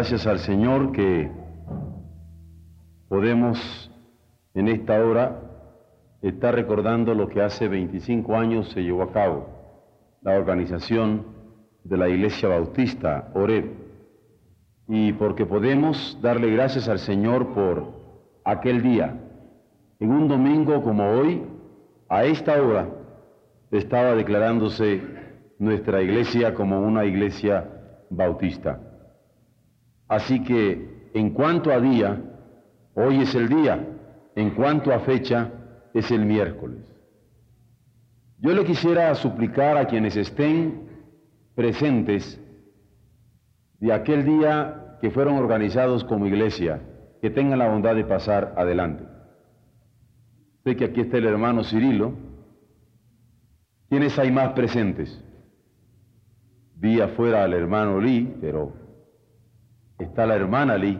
Gracias al Señor que podemos en esta hora estar recordando lo que hace 25 años se llevó a cabo, la organización de la Iglesia Bautista, Oreb, y porque podemos darle gracias al Señor por aquel día. En un domingo como hoy, a esta hora, estaba declarándose nuestra iglesia como una iglesia bautista. Así que en cuanto a día, hoy es el día, en cuanto a fecha, es el miércoles. Yo le quisiera suplicar a quienes estén presentes de aquel día que fueron organizados como iglesia, que tengan la bondad de pasar adelante. Sé que aquí está el hermano Cirilo. ¿Quiénes hay más presentes? Vi afuera al hermano Lee, pero está la hermana Lee.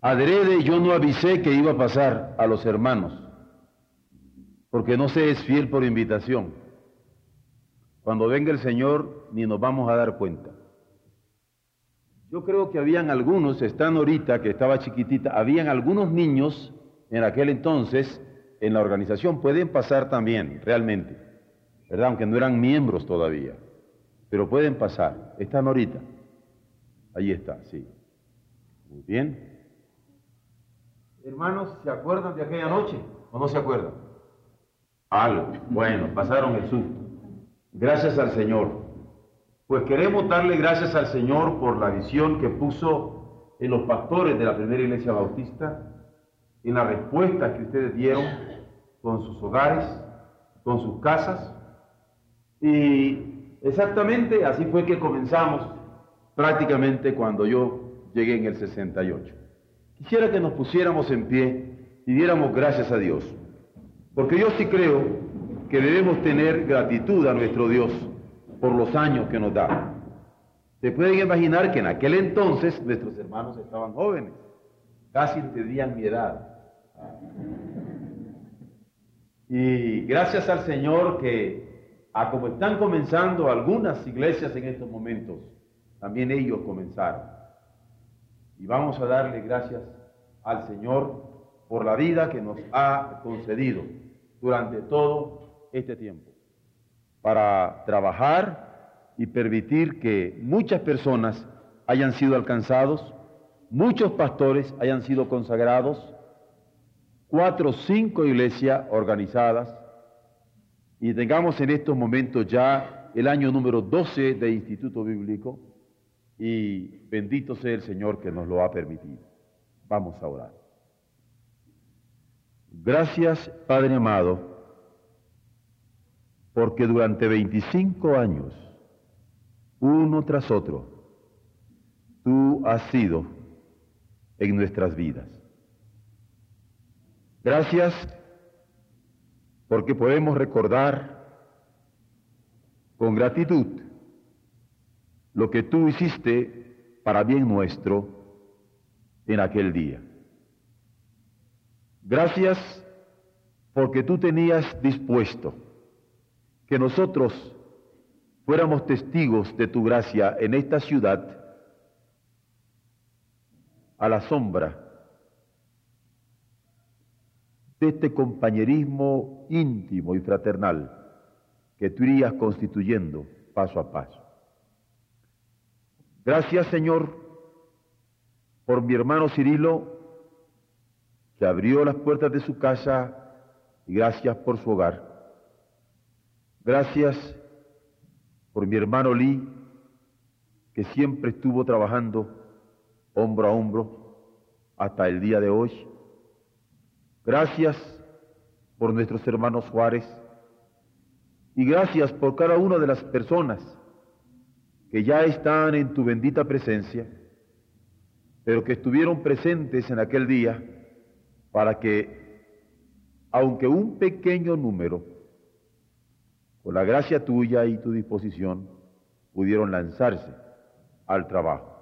Adrede yo no avisé que iba a pasar a los hermanos, porque no se es fiel por invitación. Cuando venga el Señor ni nos vamos a dar cuenta. Yo creo que habían algunos, están ahorita, que estaba chiquitita, habían algunos niños en aquel entonces en la organización, pueden pasar también, realmente, ¿verdad? Aunque no eran miembros todavía, pero pueden pasar, están ahorita. Ahí está, sí. Muy bien. Hermanos, ¿se acuerdan de aquella noche o no se acuerdan? Algo. Bueno, pasaron el susto. Gracias al Señor. Pues queremos darle gracias al Señor por la visión que puso en los pastores de la primera iglesia bautista, en la respuesta que ustedes dieron con sus hogares, con sus casas. Y exactamente así fue que comenzamos prácticamente cuando yo llegué en el 68. Quisiera que nos pusiéramos en pie y diéramos gracias a Dios, porque yo sí creo que debemos tener gratitud a nuestro Dios por los años que nos da. Se pueden imaginar que en aquel entonces nuestros hermanos estaban jóvenes, casi tenían mi edad. Y gracias al Señor que, a como están comenzando algunas iglesias en estos momentos, también ellos comenzaron. Y vamos a darle gracias al Señor por la vida que nos ha concedido durante todo este tiempo, para trabajar y permitir que muchas personas hayan sido alcanzados, muchos pastores hayan sido consagrados, cuatro o cinco iglesias organizadas, y tengamos en estos momentos ya el año número 12 de Instituto Bíblico, y bendito sea el Señor que nos lo ha permitido. Vamos a orar. Gracias, Padre amado, porque durante 25 años, uno tras otro, tú has sido en nuestras vidas. Gracias porque podemos recordar con gratitud lo que tú hiciste para bien nuestro en aquel día. Gracias porque tú tenías dispuesto que nosotros fuéramos testigos de tu gracia en esta ciudad a la sombra de este compañerismo íntimo y fraternal que tú irías constituyendo paso a paso. Gracias, Señor, por mi hermano Cirilo, que abrió las puertas de su casa, y gracias por su hogar. Gracias por mi hermano Lee, que siempre estuvo trabajando hombro a hombro hasta el día de hoy. Gracias por nuestros hermanos Juárez y gracias por cada una de las personas que ya están en tu bendita presencia, pero que estuvieron presentes en aquel día para que, aunque un pequeño número, con la gracia tuya y tu disposición, pudieron lanzarse al trabajo.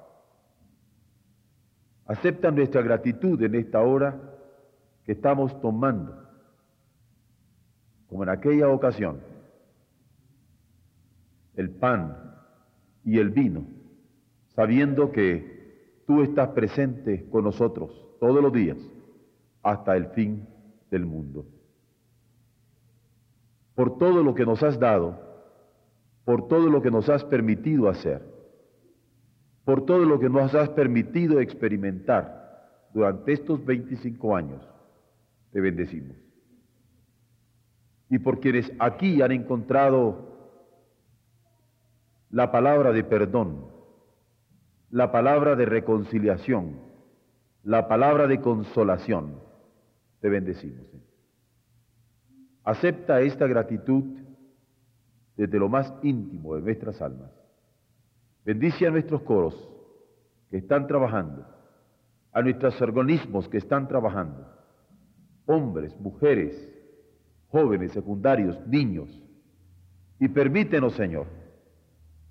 Acepta nuestra gratitud en esta hora que estamos tomando, como en aquella ocasión, el pan y el vino, sabiendo que tú estás presente con nosotros todos los días hasta el fin del mundo. Por todo lo que nos has dado, por todo lo que nos has permitido hacer, por todo lo que nos has permitido experimentar durante estos 25 años, te bendecimos. Y por quienes aquí han encontrado la palabra de perdón, la palabra de reconciliación, la palabra de consolación, te bendecimos. Acepta esta gratitud desde lo más íntimo de nuestras almas. Bendice a nuestros coros que están trabajando, a nuestros organismos que están trabajando, hombres, mujeres, jóvenes, secundarios, niños. Y permítenos, Señor,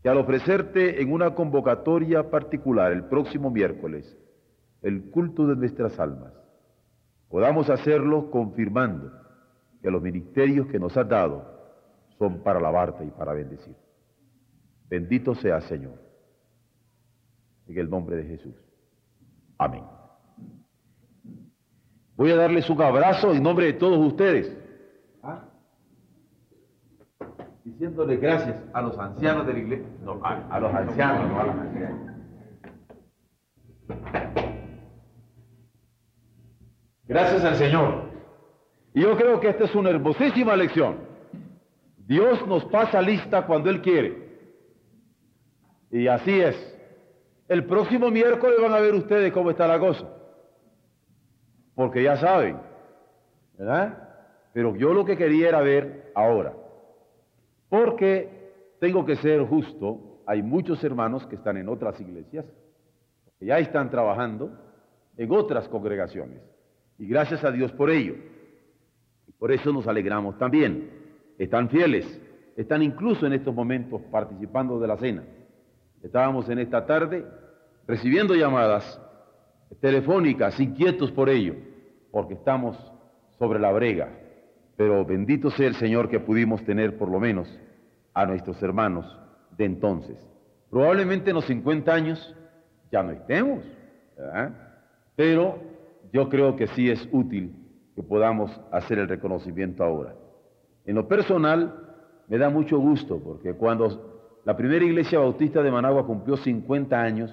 que al ofrecerte en una convocatoria particular el próximo miércoles el culto de nuestras almas, podamos hacerlo confirmando que los ministerios que nos has dado son para alabarte y para bendecir. Bendito sea Señor. En el nombre de Jesús. Amén. Voy a darles un abrazo en nombre de todos ustedes. ¿Ah? Diciéndole gracias a los ancianos de la iglesia. No, a, los ancianos, no a los ancianos. Gracias al Señor. Y yo creo que esta es una hermosísima lección. Dios nos pasa lista cuando Él quiere. Y así es. El próximo miércoles van a ver ustedes cómo está la cosa. Porque ya saben, ¿verdad? Pero yo lo que quería era ver ahora. Porque tengo que ser justo, hay muchos hermanos que están en otras iglesias, que ya están trabajando en otras congregaciones. Y gracias a Dios por ello. Y por eso nos alegramos también. Están fieles, están incluso en estos momentos participando de la cena. Estábamos en esta tarde recibiendo llamadas telefónicas, inquietos por ello, porque estamos sobre la brega. Pero bendito sea el Señor que pudimos tener por lo menos a nuestros hermanos de entonces. Probablemente en los 50 años ya no estemos, pero yo creo que sí es útil que podamos hacer el reconocimiento ahora. En lo personal, me da mucho gusto porque cuando la primera iglesia bautista de Managua cumplió 50 años.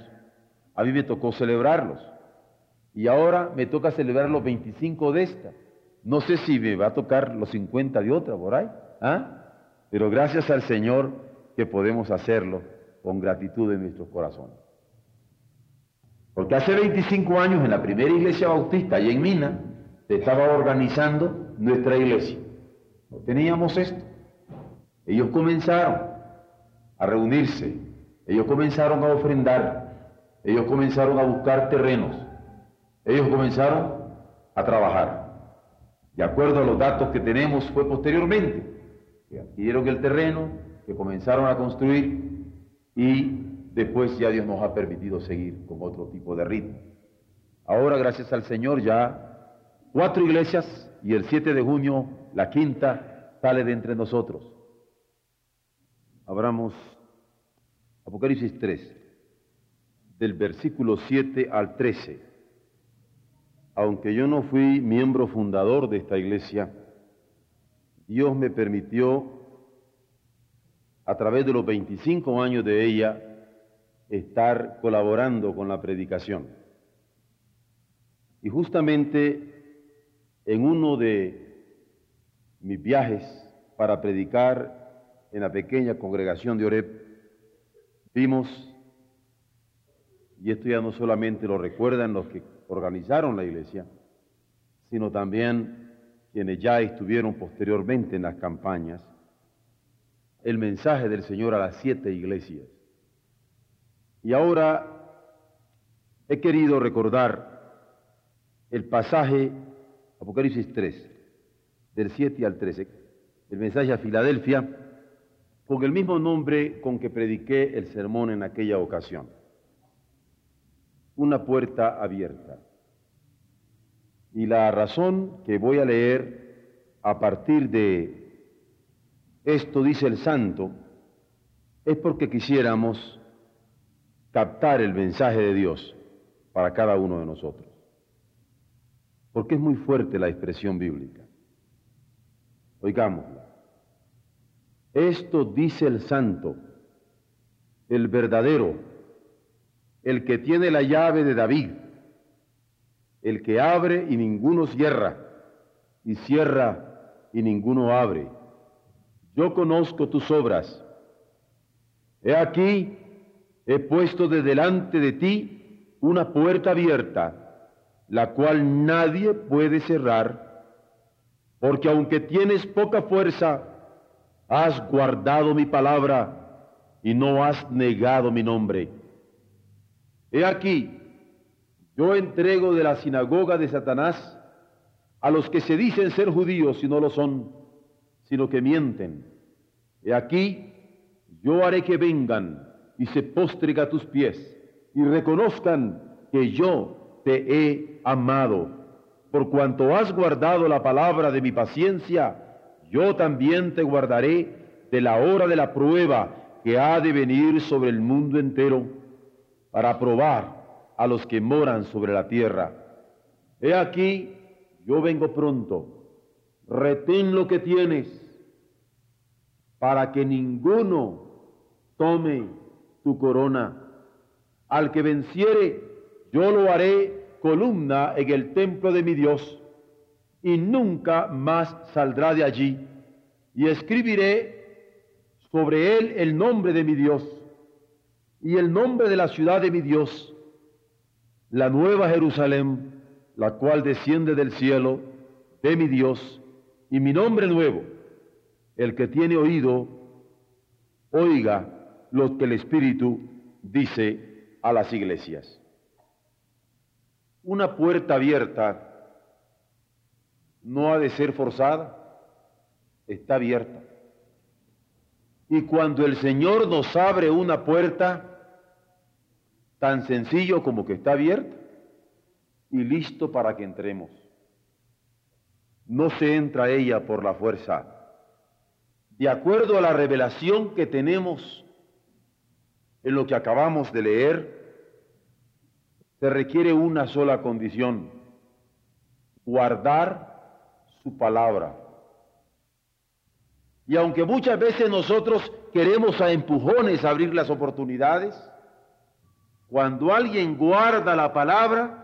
A mí me tocó celebrarlos. Y ahora me toca celebrar los 25 de esta. No sé si me va a tocar los 50 de otra por ahí. ¿ah? Pero gracias al Señor que podemos hacerlo con gratitud en nuestros corazones. Porque hace 25 años en la primera iglesia bautista y en Mina se estaba organizando nuestra iglesia. No teníamos esto. Ellos comenzaron a reunirse, ellos comenzaron a ofrendar, ellos comenzaron a buscar terrenos, ellos comenzaron a trabajar. De acuerdo a los datos que tenemos, fue posteriormente que adquirieron el terreno, que comenzaron a construir y después ya Dios nos ha permitido seguir con otro tipo de ritmo. Ahora, gracias al Señor, ya cuatro iglesias y el 7 de junio la quinta sale de entre nosotros. Abramos Apocalipsis 3, del versículo 7 al 13. Aunque yo no fui miembro fundador de esta iglesia, Dios me permitió, a través de los 25 años de ella, estar colaborando con la predicación. Y justamente en uno de mis viajes para predicar en la pequeña congregación de Oreb, vimos, y esto ya no solamente lo recuerdan los que organizaron la iglesia, sino también quienes ya estuvieron posteriormente en las campañas, el mensaje del Señor a las siete iglesias. Y ahora he querido recordar el pasaje, Apocalipsis 3, del 7 al 13, el mensaje a Filadelfia, con el mismo nombre con que prediqué el sermón en aquella ocasión. Una puerta abierta. Y la razón que voy a leer a partir de esto, dice el santo, es porque quisiéramos captar el mensaje de Dios para cada uno de nosotros. Porque es muy fuerte la expresión bíblica. Oigámosla. Esto dice el santo, el verdadero, el que tiene la llave de David, el que abre y ninguno cierra, y cierra y ninguno abre. Yo conozco tus obras. He aquí, he puesto de delante de ti una puerta abierta, la cual nadie puede cerrar, porque aunque tienes poca fuerza, has guardado mi palabra y no has negado mi nombre. He aquí, yo entrego de la sinagoga de Satanás a los que se dicen ser judíos y no lo son, sino que mienten. He aquí, yo haré que vengan y se postren a tus pies y reconozcan que yo te he amado. Por cuanto has guardado la palabra de mi paciencia, yo también te guardaré de la hora de la prueba que ha de venir sobre el mundo entero para probar a los que moran sobre la tierra. He aquí, yo vengo pronto, retén lo que tienes, para que ninguno tome tu corona. Al que venciere, yo lo haré columna en el templo de mi Dios, y nunca más saldrá de allí. Y escribiré sobre él el nombre de mi Dios y el nombre de la ciudad de mi Dios, la nueva Jerusalén, la cual desciende del cielo de mi Dios, y mi nombre nuevo. El que tiene oído, oiga lo que el Espíritu dice a las iglesias. Una puerta abierta no ha de ser forzada, está abierta. Y cuando el Señor nos abre una puerta, tan sencillo como que está abierta y listo para que entremos. No se entra ella por la fuerza. De acuerdo a la revelación que tenemos en lo que acabamos de leer, se requiere una sola condición, guardar su palabra. Y aunque muchas veces nosotros queremos a empujones abrir las oportunidades, cuando alguien guarda la palabra,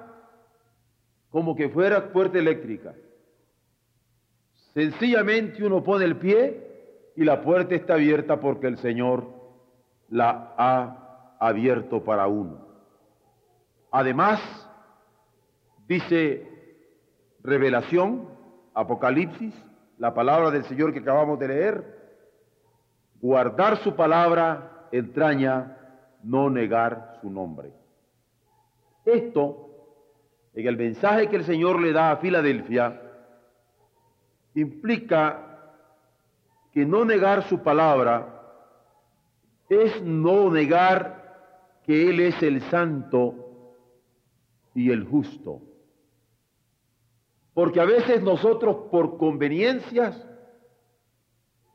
como que fuera fuerte eléctrica, sencillamente uno pone el pie y la puerta está abierta porque el Señor la ha abierto para uno. Además, dice revelación, Apocalipsis, la palabra del Señor que acabamos de leer, guardar su palabra entraña no negar su nombre. Esto, en el mensaje que el Señor le da a Filadelfia, implica que no negar su palabra es no negar que Él es el santo y el justo. Porque a veces nosotros por conveniencias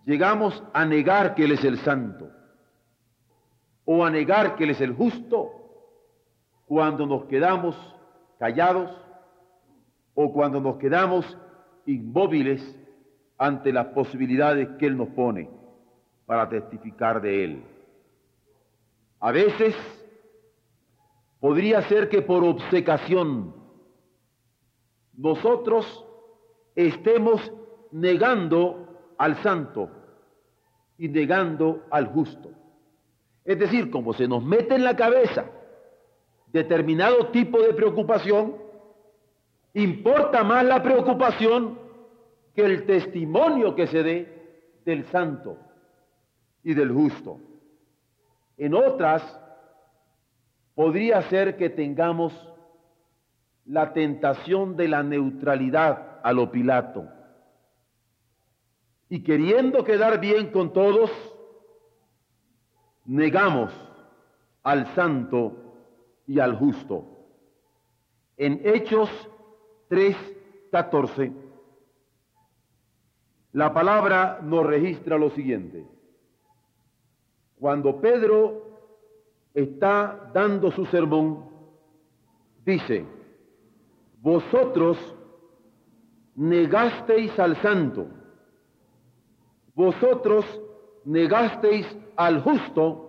llegamos a negar que Él es el santo o a negar que Él es el justo cuando nos quedamos callados o cuando nos quedamos inmóviles ante las posibilidades que Él nos pone para testificar de Él. A veces podría ser que por obcecación nosotros estemos negando al santo y negando al justo. Es decir, como se nos mete en la cabeza determinado tipo de preocupación, importa más la preocupación que el testimonio que se dé del santo y del justo. En otras, podría ser que tengamos la tentación de la neutralidad a lo Pilato. Y queriendo quedar bien con todos, negamos al santo y al justo. En Hechos 3:14, la palabra nos registra lo siguiente. Cuando Pedro está dando su sermón, dice, vosotros negasteis al santo, vosotros negasteis al justo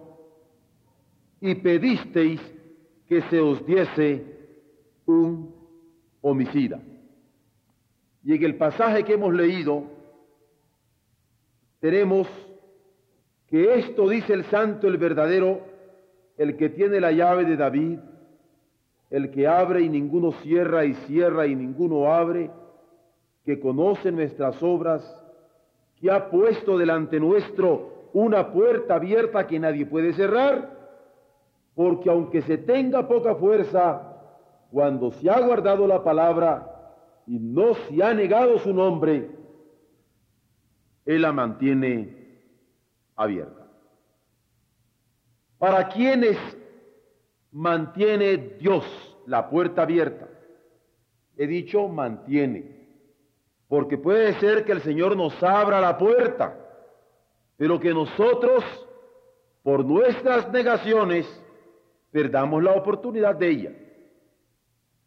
y pedisteis que se os diese un homicida. Y en el pasaje que hemos leído, tenemos que esto dice el santo, el verdadero, el que tiene la llave de David, el que abre y ninguno cierra y cierra y ninguno abre, que conoce nuestras obras, que ha puesto delante nuestro una puerta abierta que nadie puede cerrar, porque aunque se tenga poca fuerza, cuando se ha guardado la palabra y no se ha negado su nombre, Él la mantiene abierta. ¿Para quienes mantiene Dios la puerta abierta. He dicho mantiene, porque puede ser que el Señor nos abra la puerta, pero que nosotros, por nuestras negaciones, perdamos la oportunidad de ella.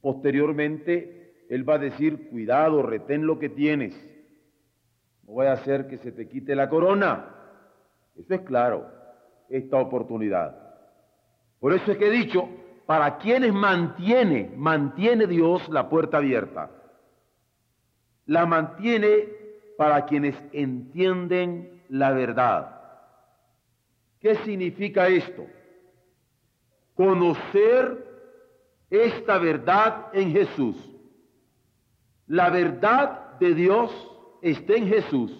Posteriormente, Él va a decir, cuidado, retén lo que tienes. No voy a hacer que se te quite la corona. Eso es claro, esta oportunidad. Por eso es que he dicho, para quienes mantiene, mantiene Dios la puerta abierta. La mantiene para quienes entienden la verdad. ¿Qué significa esto? Conocer esta verdad en Jesús. La verdad de Dios está en Jesús.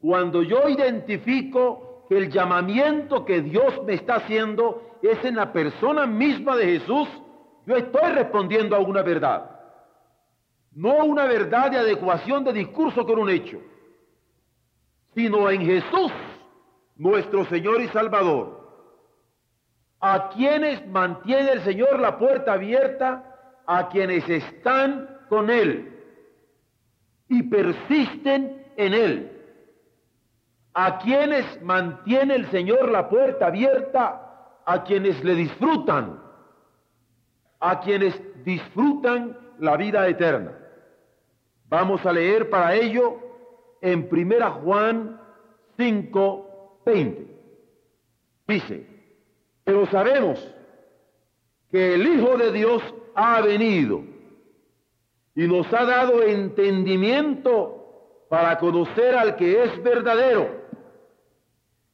Cuando yo identifico que el llamamiento que Dios me está haciendo es en la persona misma de Jesús, yo estoy respondiendo a una verdad. No una verdad de adecuación de discurso con un hecho, sino en Jesús, nuestro Señor y Salvador, a quienes mantiene el Señor la puerta abierta, a quienes están con Él y persisten en Él, a quienes mantiene el Señor la puerta abierta, a quienes le disfrutan, a quienes disfrutan la vida eterna. Vamos a leer para ello en Primera Juan 5, 20. Dice, pero sabemos que el Hijo de Dios ha venido y nos ha dado entendimiento para conocer al que es verdadero.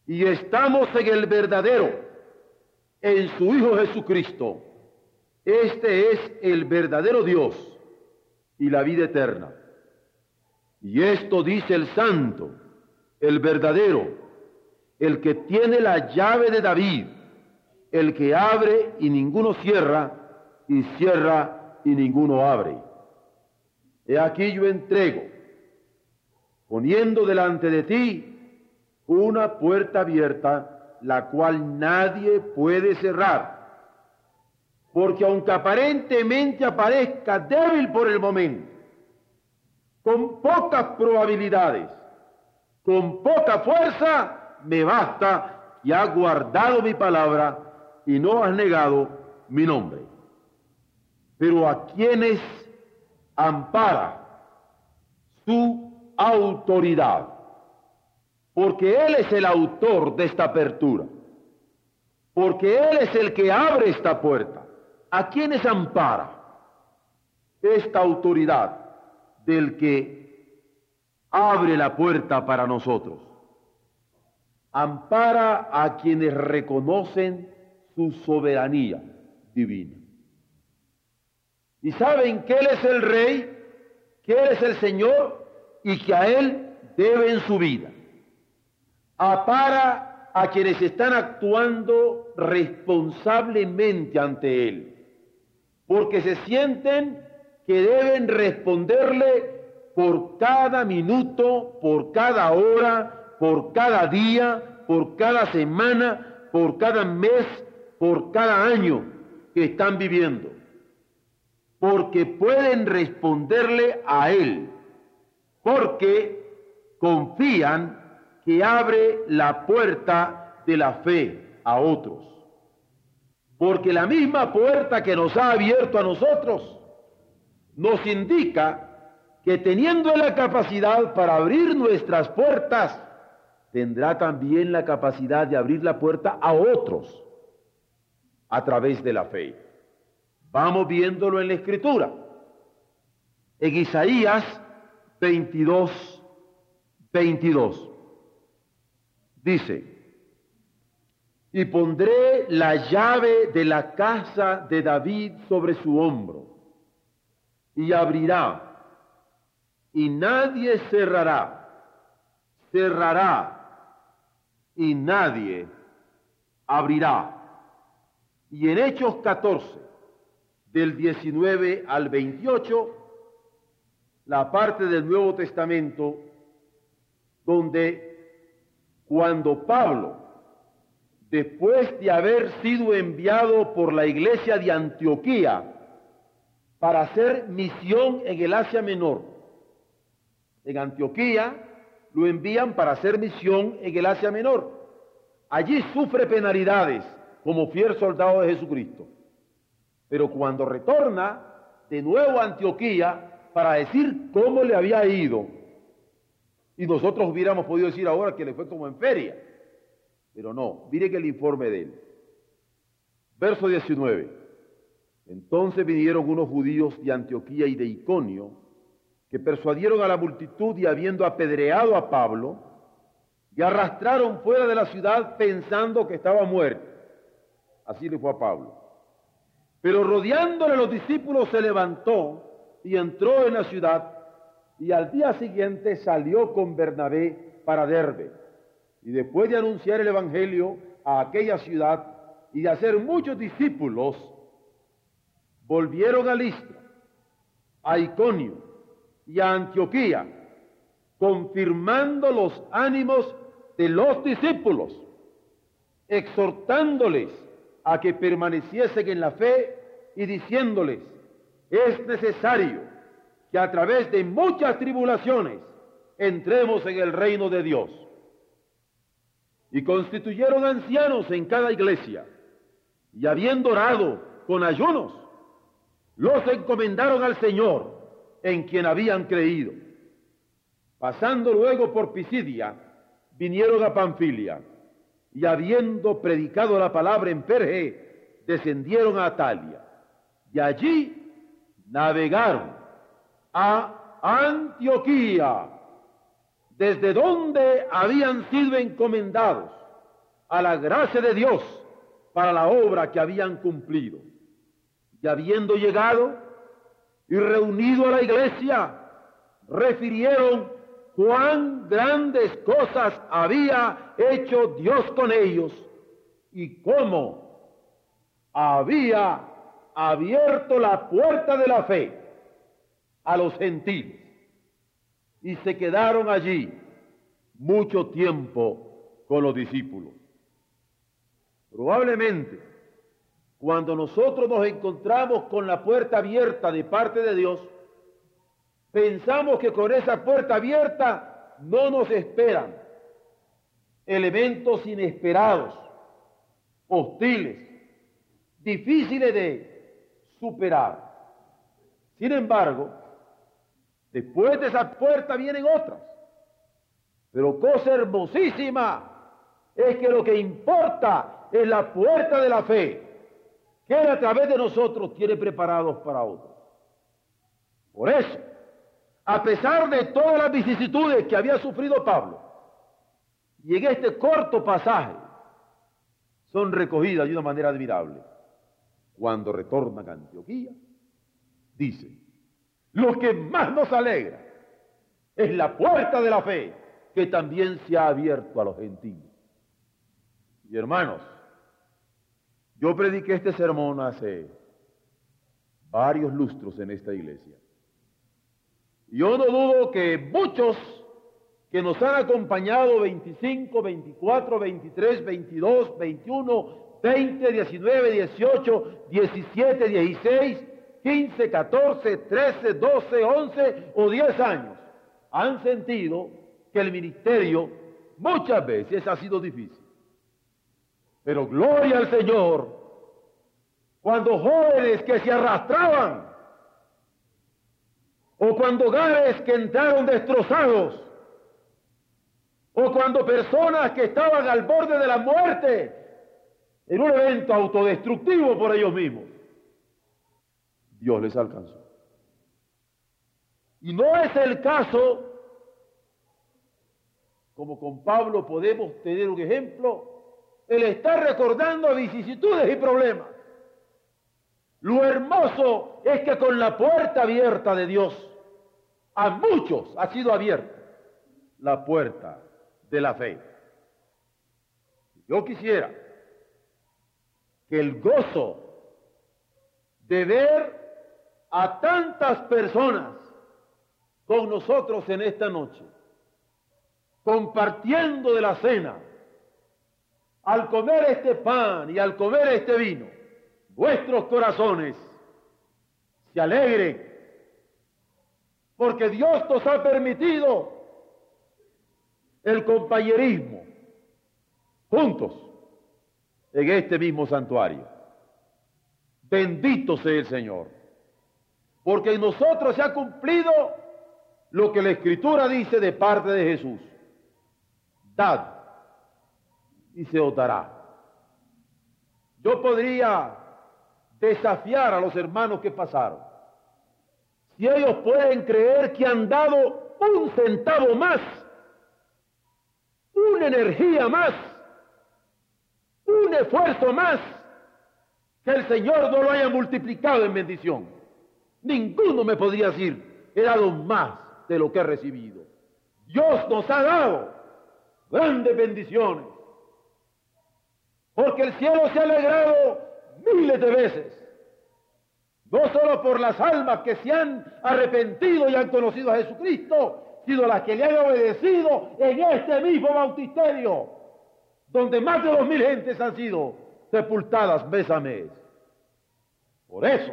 Y estamos en el verdadero en su Hijo Jesucristo. Este es el verdadero Dios y la vida eterna. Y esto dice el santo, el verdadero, el que tiene la llave de David, el que abre y ninguno cierra, y cierra y ninguno abre. He aquí yo entrego, poniendo delante de ti una puerta abierta la cual nadie puede cerrar. Porque aunque aparentemente aparezca débil por el momento, con pocas probabilidades, con poca fuerza, me basta y ha guardado mi palabra y no has negado mi nombre. Pero a quienes ampara su autoridad porque Él es el autor de esta apertura, porque Él es el que abre esta puerta. ¿A quiénes ampara esta autoridad del que abre la puerta para nosotros? Ampara a quienes reconocen su soberanía divina. Y saben que Él es el Rey, que Él es el Señor y que a Él deben su vida apara a quienes están actuando responsablemente ante Él, porque se sienten que deben responderle por cada minuto, por cada hora, por cada día, por cada semana, por cada mes, por cada año que están viviendo, porque pueden responderle a Él, porque confían que abre la puerta de la fe a otros. Porque la misma puerta que nos ha abierto a nosotros nos indica que teniendo la capacidad para abrir nuestras puertas, tendrá también la capacidad de abrir la puerta a otros a través de la fe. Vamos viéndolo en la escritura. En Isaías 22, 22. Dice, y pondré la llave de la casa de David sobre su hombro, y abrirá, y nadie cerrará, cerrará, y nadie abrirá. Y en Hechos 14, del 19 al 28, la parte del Nuevo Testamento donde cuando Pablo, después de haber sido enviado por la iglesia de Antioquía para hacer misión en el Asia Menor, en Antioquía lo envían para hacer misión en el Asia Menor. Allí sufre penalidades como fiel soldado de Jesucristo. Pero cuando retorna de nuevo a Antioquía para decir cómo le había ido, y nosotros hubiéramos podido decir ahora que le fue como en feria. Pero no, mire que el informe de él. Verso 19. Entonces vinieron unos judíos de Antioquía y de Iconio, que persuadieron a la multitud y habiendo apedreado a Pablo, y arrastraron fuera de la ciudad pensando que estaba muerto. Así le fue a Pablo. Pero rodeándole los discípulos se levantó y entró en la ciudad y al día siguiente salió con Bernabé para Derbe. Y después de anunciar el Evangelio a aquella ciudad y de hacer muchos discípulos, volvieron a Listra, a Iconio y a Antioquía, confirmando los ánimos de los discípulos, exhortándoles a que permaneciesen en la fe y diciéndoles, es necesario que a través de muchas tribulaciones entremos en el reino de Dios. Y constituyeron ancianos en cada iglesia, y habiendo orado con ayunos, los encomendaron al Señor en quien habían creído. Pasando luego por Pisidia, vinieron a Panfilia, y habiendo predicado la palabra en Perge, descendieron a Atalia, y allí navegaron a Antioquía, desde donde habían sido encomendados a la gracia de Dios para la obra que habían cumplido. Y habiendo llegado y reunido a la iglesia, refirieron cuán grandes cosas había hecho Dios con ellos y cómo había abierto la puerta de la fe a los gentiles y se quedaron allí mucho tiempo con los discípulos. Probablemente cuando nosotros nos encontramos con la puerta abierta de parte de Dios, pensamos que con esa puerta abierta no nos esperan elementos inesperados, hostiles, difíciles de superar. Sin embargo, Después de esa puerta vienen otras. Pero cosa hermosísima es que lo que importa es la puerta de la fe, que a través de nosotros tiene preparados para otros. Por eso, a pesar de todas las vicisitudes que había sufrido Pablo, y en este corto pasaje son recogidas de una manera admirable. Cuando retornan a Antioquía, dice, lo que más nos alegra es la puerta de la fe que también se ha abierto a los gentiles. Y hermanos, yo prediqué este sermón hace varios lustros en esta iglesia. Yo no dudo que muchos que nos han acompañado 25, 24, 23, 22, 21, 20, 19, 18, 17, 16, 15, 14, 13, 12, 11 o 10 años han sentido que el ministerio muchas veces ha sido difícil. Pero gloria al Señor, cuando jóvenes que se arrastraban, o cuando hogares que entraron destrozados, o cuando personas que estaban al borde de la muerte, en un evento autodestructivo por ellos mismos, Dios les alcanzó. Y no es el caso, como con Pablo podemos tener un ejemplo, el estar recordando vicisitudes y problemas. Lo hermoso es que con la puerta abierta de Dios, a muchos ha sido abierta la puerta de la fe. Yo quisiera que el gozo de ver a tantas personas con nosotros en esta noche, compartiendo de la cena, al comer este pan y al comer este vino, vuestros corazones se alegren, porque Dios nos ha permitido el compañerismo juntos en este mismo santuario. Bendito sea el Señor, porque en nosotros se ha cumplido lo que la Escritura dice de parte de Jesús. Dad y se os dará. Yo podría desafiar a los hermanos que pasaron. Si ellos pueden creer que han dado un centavo más, una energía más, un esfuerzo más, que el Señor no lo haya multiplicado en bendición. Ninguno me podría decir, he dado más de lo que he recibido. Dios nos ha dado grandes bendiciones. Porque el cielo se ha alegrado miles de veces. No solo por las almas que se han arrepentido y han conocido a Jesucristo, sino las que le han obedecido en este mismo bautisterio, donde más de dos mil gentes han sido sepultadas mes a mes. Por eso,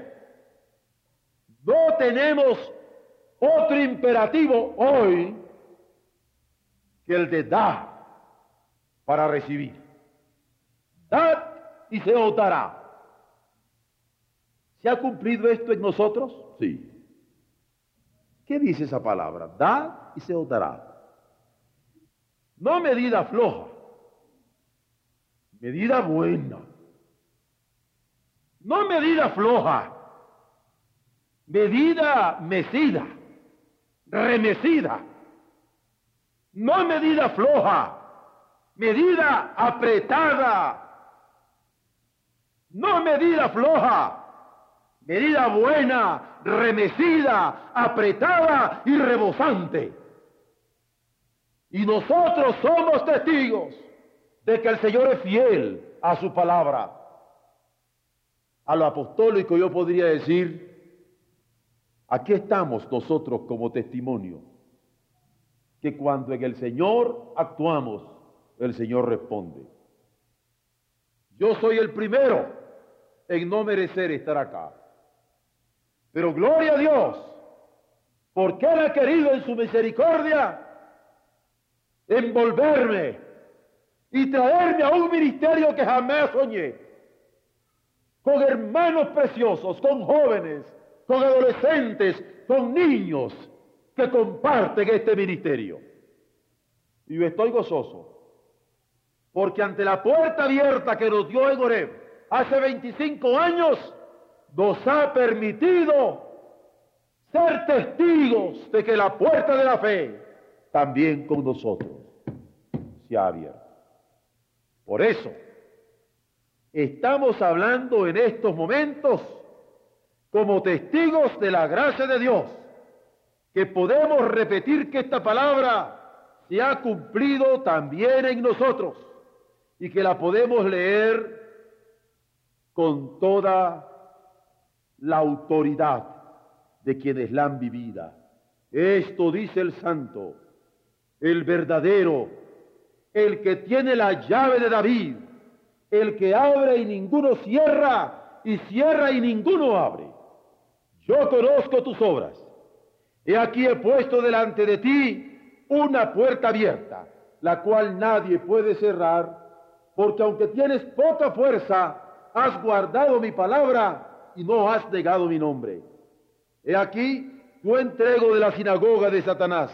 no tenemos otro imperativo hoy que el de dar para recibir. Dad y se os dará. ¿Se ha cumplido esto en nosotros? Sí. ¿Qué dice esa palabra? Dad y se os dará. No medida floja, medida buena. No medida floja, medida mecida, remecida. No medida floja, medida apretada, no medida floja, medida buena, remecida, apretada y rebosante. Y nosotros somos testigos de que el Señor es fiel a su palabra. A lo apostólico yo podría decir, aquí estamos nosotros como testimonio, que cuando en el Señor actuamos, el Señor responde. Yo soy el primero en no merecer estar acá. Pero gloria a Dios, porque Él ha querido en su misericordia envolverme y traerme a un ministerio que jamás soñé, con hermanos preciosos, con jóvenes, con adolescentes, con niños que comparten este ministerio. Y yo estoy gozoso, porque ante la puerta abierta que nos dio en Oreb, hace 25 años, nos ha permitido ser testigos de que la puerta de la fe también con nosotros se ha abierto. Por eso, estamos hablando en estos momentos como testigos de la gracia de Dios, que podemos repetir que esta palabra se ha cumplido también en nosotros y que la podemos leer con toda la autoridad de quienes la han vivida. Esto dice el santo, el verdadero, el que tiene la llave de David, el que abre y ninguno cierra, y cierra y ninguno abre. Yo conozco tus obras. He aquí he puesto delante de ti una puerta abierta, la cual nadie puede cerrar, porque aunque tienes poca fuerza, has guardado mi palabra y no has negado mi nombre. He aquí, yo entrego de la sinagoga de Satanás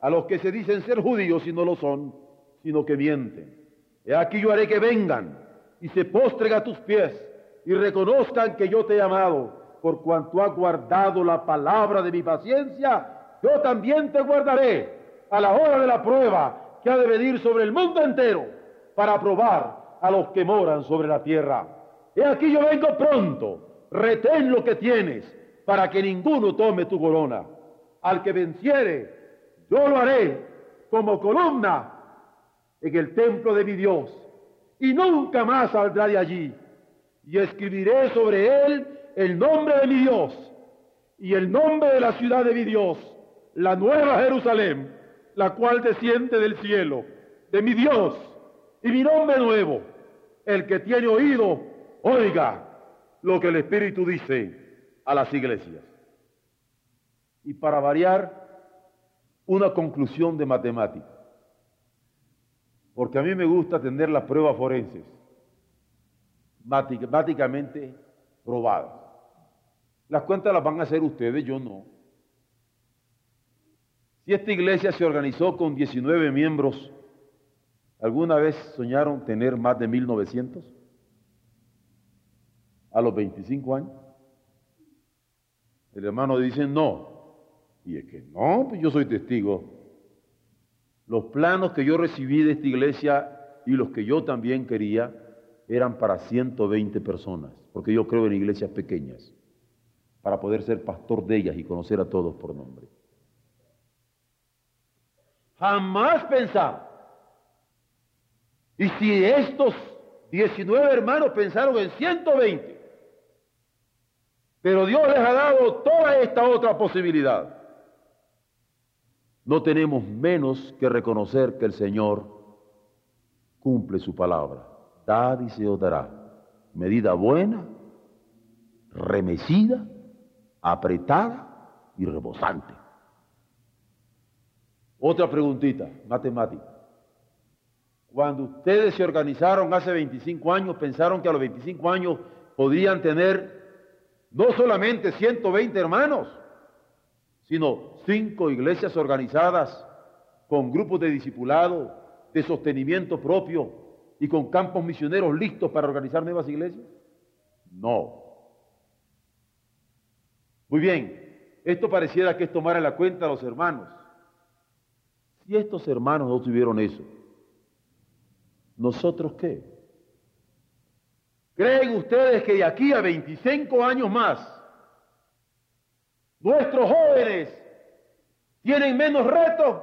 a los que se dicen ser judíos y no lo son, sino que mienten. He aquí yo haré que vengan y se postren a tus pies y reconozcan que yo te he amado, por cuanto has guardado la palabra de mi paciencia, yo también te guardaré a la hora de la prueba que ha de venir sobre el mundo entero para probar a los que moran sobre la tierra. He aquí yo vengo pronto, retén lo que tienes, para que ninguno tome tu corona. Al que venciere, yo lo haré como columna en el templo de mi Dios, y nunca más saldrá de allí. Y escribiré sobre él el nombre de mi Dios y el nombre de la ciudad de mi Dios, la nueva Jerusalén, la cual desciende del cielo, de mi Dios, y mi nombre nuevo. El que tiene oído, oiga lo que el Espíritu dice a las iglesias. Y para variar, una conclusión de matemática. Porque a mí me gusta tener las pruebas forenses, matemáticamente probadas. Las cuentas las van a hacer ustedes, yo no. Si esta iglesia se organizó con 19 miembros, ¿alguna vez soñaron tener más de 1900? A los 25 años. El hermano dice no. Y es que no, pues yo soy testigo. Los planos que yo recibí de esta iglesia y los que yo también quería eran para 120 personas, porque yo creo en iglesias pequeñas, para poder ser pastor de ellas y conocer a todos por nombre. Jamás pensar. Y si estos 19 hermanos pensaron en 120, pero Dios les ha dado toda esta otra posibilidad no tenemos menos que reconocer que el Señor cumple su palabra. Dad y se os dará. Medida buena, remecida, apretada y rebosante. Otra preguntita, matemática. Cuando ustedes se organizaron hace 25 años, pensaron que a los 25 años podrían tener no solamente 120 hermanos, sino cinco iglesias organizadas con grupos de discipulado, de sostenimiento propio y con campos misioneros listos para organizar nuevas iglesias? No. Muy bien, esto pareciera que es tomar en la cuenta a los hermanos. Si estos hermanos no tuvieron eso, ¿nosotros qué? ¿Creen ustedes que de aquí a 25 años más nuestros jóvenes tienen menos retos,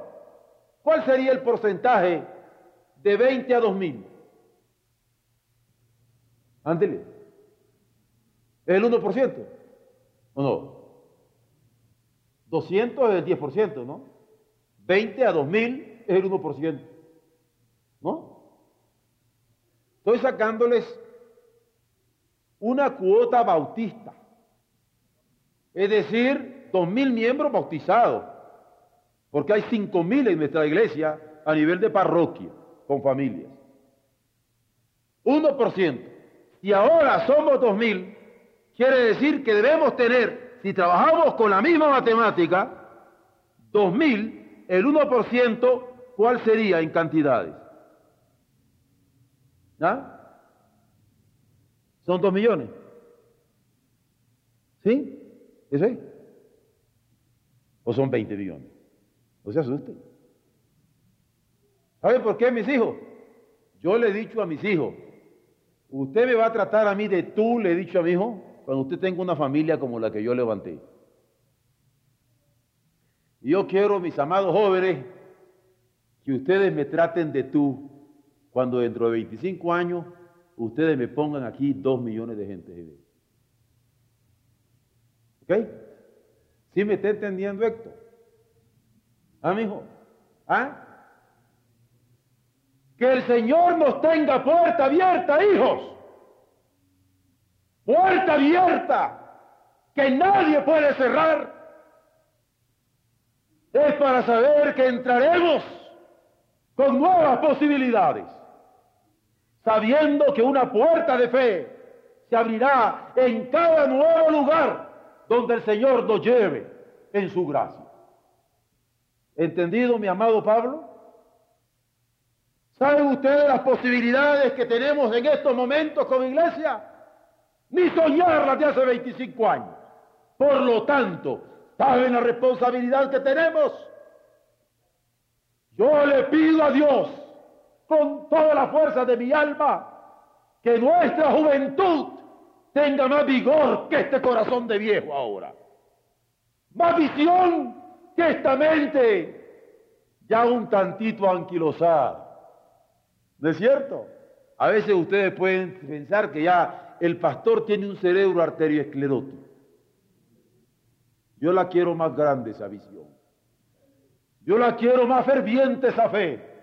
¿cuál sería el porcentaje de 20 a 2000? Ándele. ¿Es el 1%? ¿O no? 200 es el 10%, ¿no? 20 a 2000 es el 1%. ¿No? Estoy sacándoles una cuota bautista. Es decir, dos mil miembros bautizados, porque hay cinco mil en nuestra iglesia a nivel de parroquia, con familias. 1%. Y ahora somos dos mil, quiere decir que debemos tener, si trabajamos con la misma matemática, dos mil, el 1%, ¿cuál sería en cantidades? ¿Ah? Son dos millones. ¿Sí? ¿Eso es? ¿O son 20 millones? No se asusten. ¿Saben por qué, mis hijos? Yo le he dicho a mis hijos, usted me va a tratar a mí de tú, le he dicho a mi hijo, cuando usted tenga una familia como la que yo levanté. Yo quiero, mis amados jóvenes, que ustedes me traten de tú cuando dentro de 25 años ustedes me pongan aquí dos millones de gente. ¿Ok? ¿Sí me está entendiendo Héctor? ¿Ah, mijo? ¿Ah? Que el Señor nos tenga puerta abierta, hijos. Puerta abierta que nadie puede cerrar. Es para saber que entraremos con nuevas posibilidades, sabiendo que una puerta de fe se abrirá en cada nuevo lugar donde el Señor nos lleve en su gracia. ¿Entendido, mi amado Pablo? ¿Saben ustedes las posibilidades que tenemos en estos momentos como iglesia? Ni soñarlas de hace 25 años. Por lo tanto, ¿saben la responsabilidad que tenemos? Yo le pido a Dios, con toda la fuerza de mi alma, que nuestra juventud tenga más vigor que este corazón de viejo ahora. Más visión que esta mente ya un tantito anquilosada. ¿No es cierto? A veces ustedes pueden pensar que ya el pastor tiene un cerebro arterioesclerótico. Yo la quiero más grande esa visión. Yo la quiero más ferviente esa fe.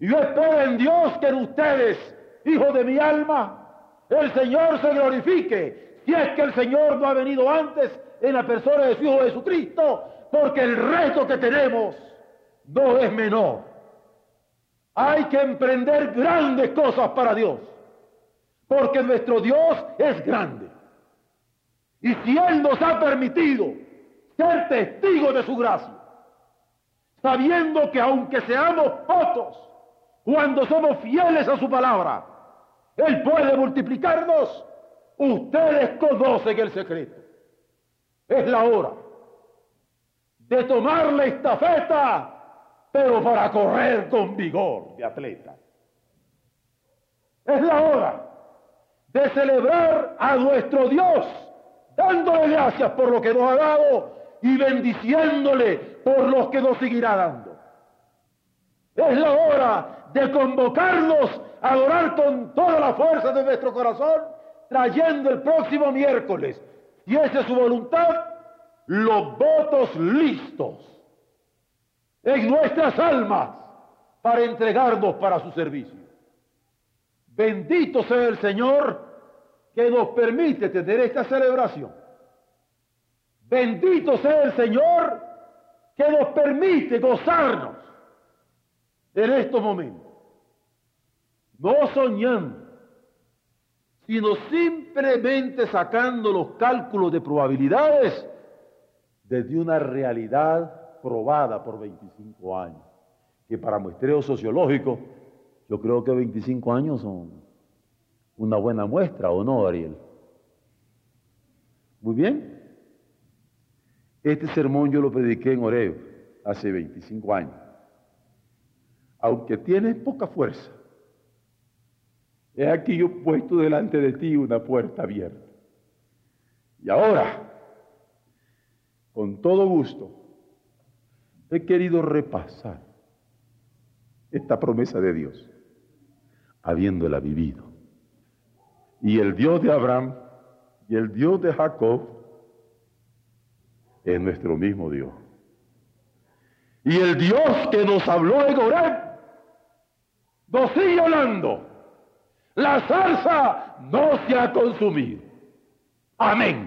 Y yo espero en Dios que en ustedes, hijos de mi alma, el Señor se glorifique. Si es que el Señor no ha venido antes en la persona de su Hijo Jesucristo, porque el reto que tenemos no es menor. Hay que emprender grandes cosas para Dios, porque nuestro Dios es grande. Y si Él nos ha permitido ser testigos de su gracia, sabiendo que aunque seamos pocos, cuando somos fieles a su palabra, Él puede multiplicarnos, ustedes conocen el secreto. Es la hora de tomar la estafeta, pero para correr con vigor de atleta. Es la hora de celebrar a nuestro Dios, dándole gracias por lo que nos ha dado y bendiciéndole por los que nos seguirá dando. Es la hora de convocarnos a adorar con toda la fuerza de nuestro corazón, trayendo el próximo miércoles, y esa es su voluntad, los votos listos en nuestras almas para entregarnos para su servicio. Bendito sea el Señor que nos permite tener esta celebración. Bendito sea el Señor que nos permite gozarnos en estos momentos. No soñando, sino simplemente sacando los cálculos de probabilidades desde una realidad probada por 25 años, que para muestreo sociológico, yo creo que 25 años son una buena muestra, ¿o no, Ariel? Muy bien. Este sermón yo lo prediqué en Oreo hace 25 años. Aunque tiene poca fuerza, he aquí yo puesto delante de ti una puerta abierta. Y ahora, con todo gusto, he querido repasar esta promesa de Dios, habiéndola vivido. Y el Dios de Abraham y el Dios de Jacob es nuestro mismo Dios. Y el Dios que nos habló en Oreb nos sigue hablando. La salsa no se ha consumido. Amén.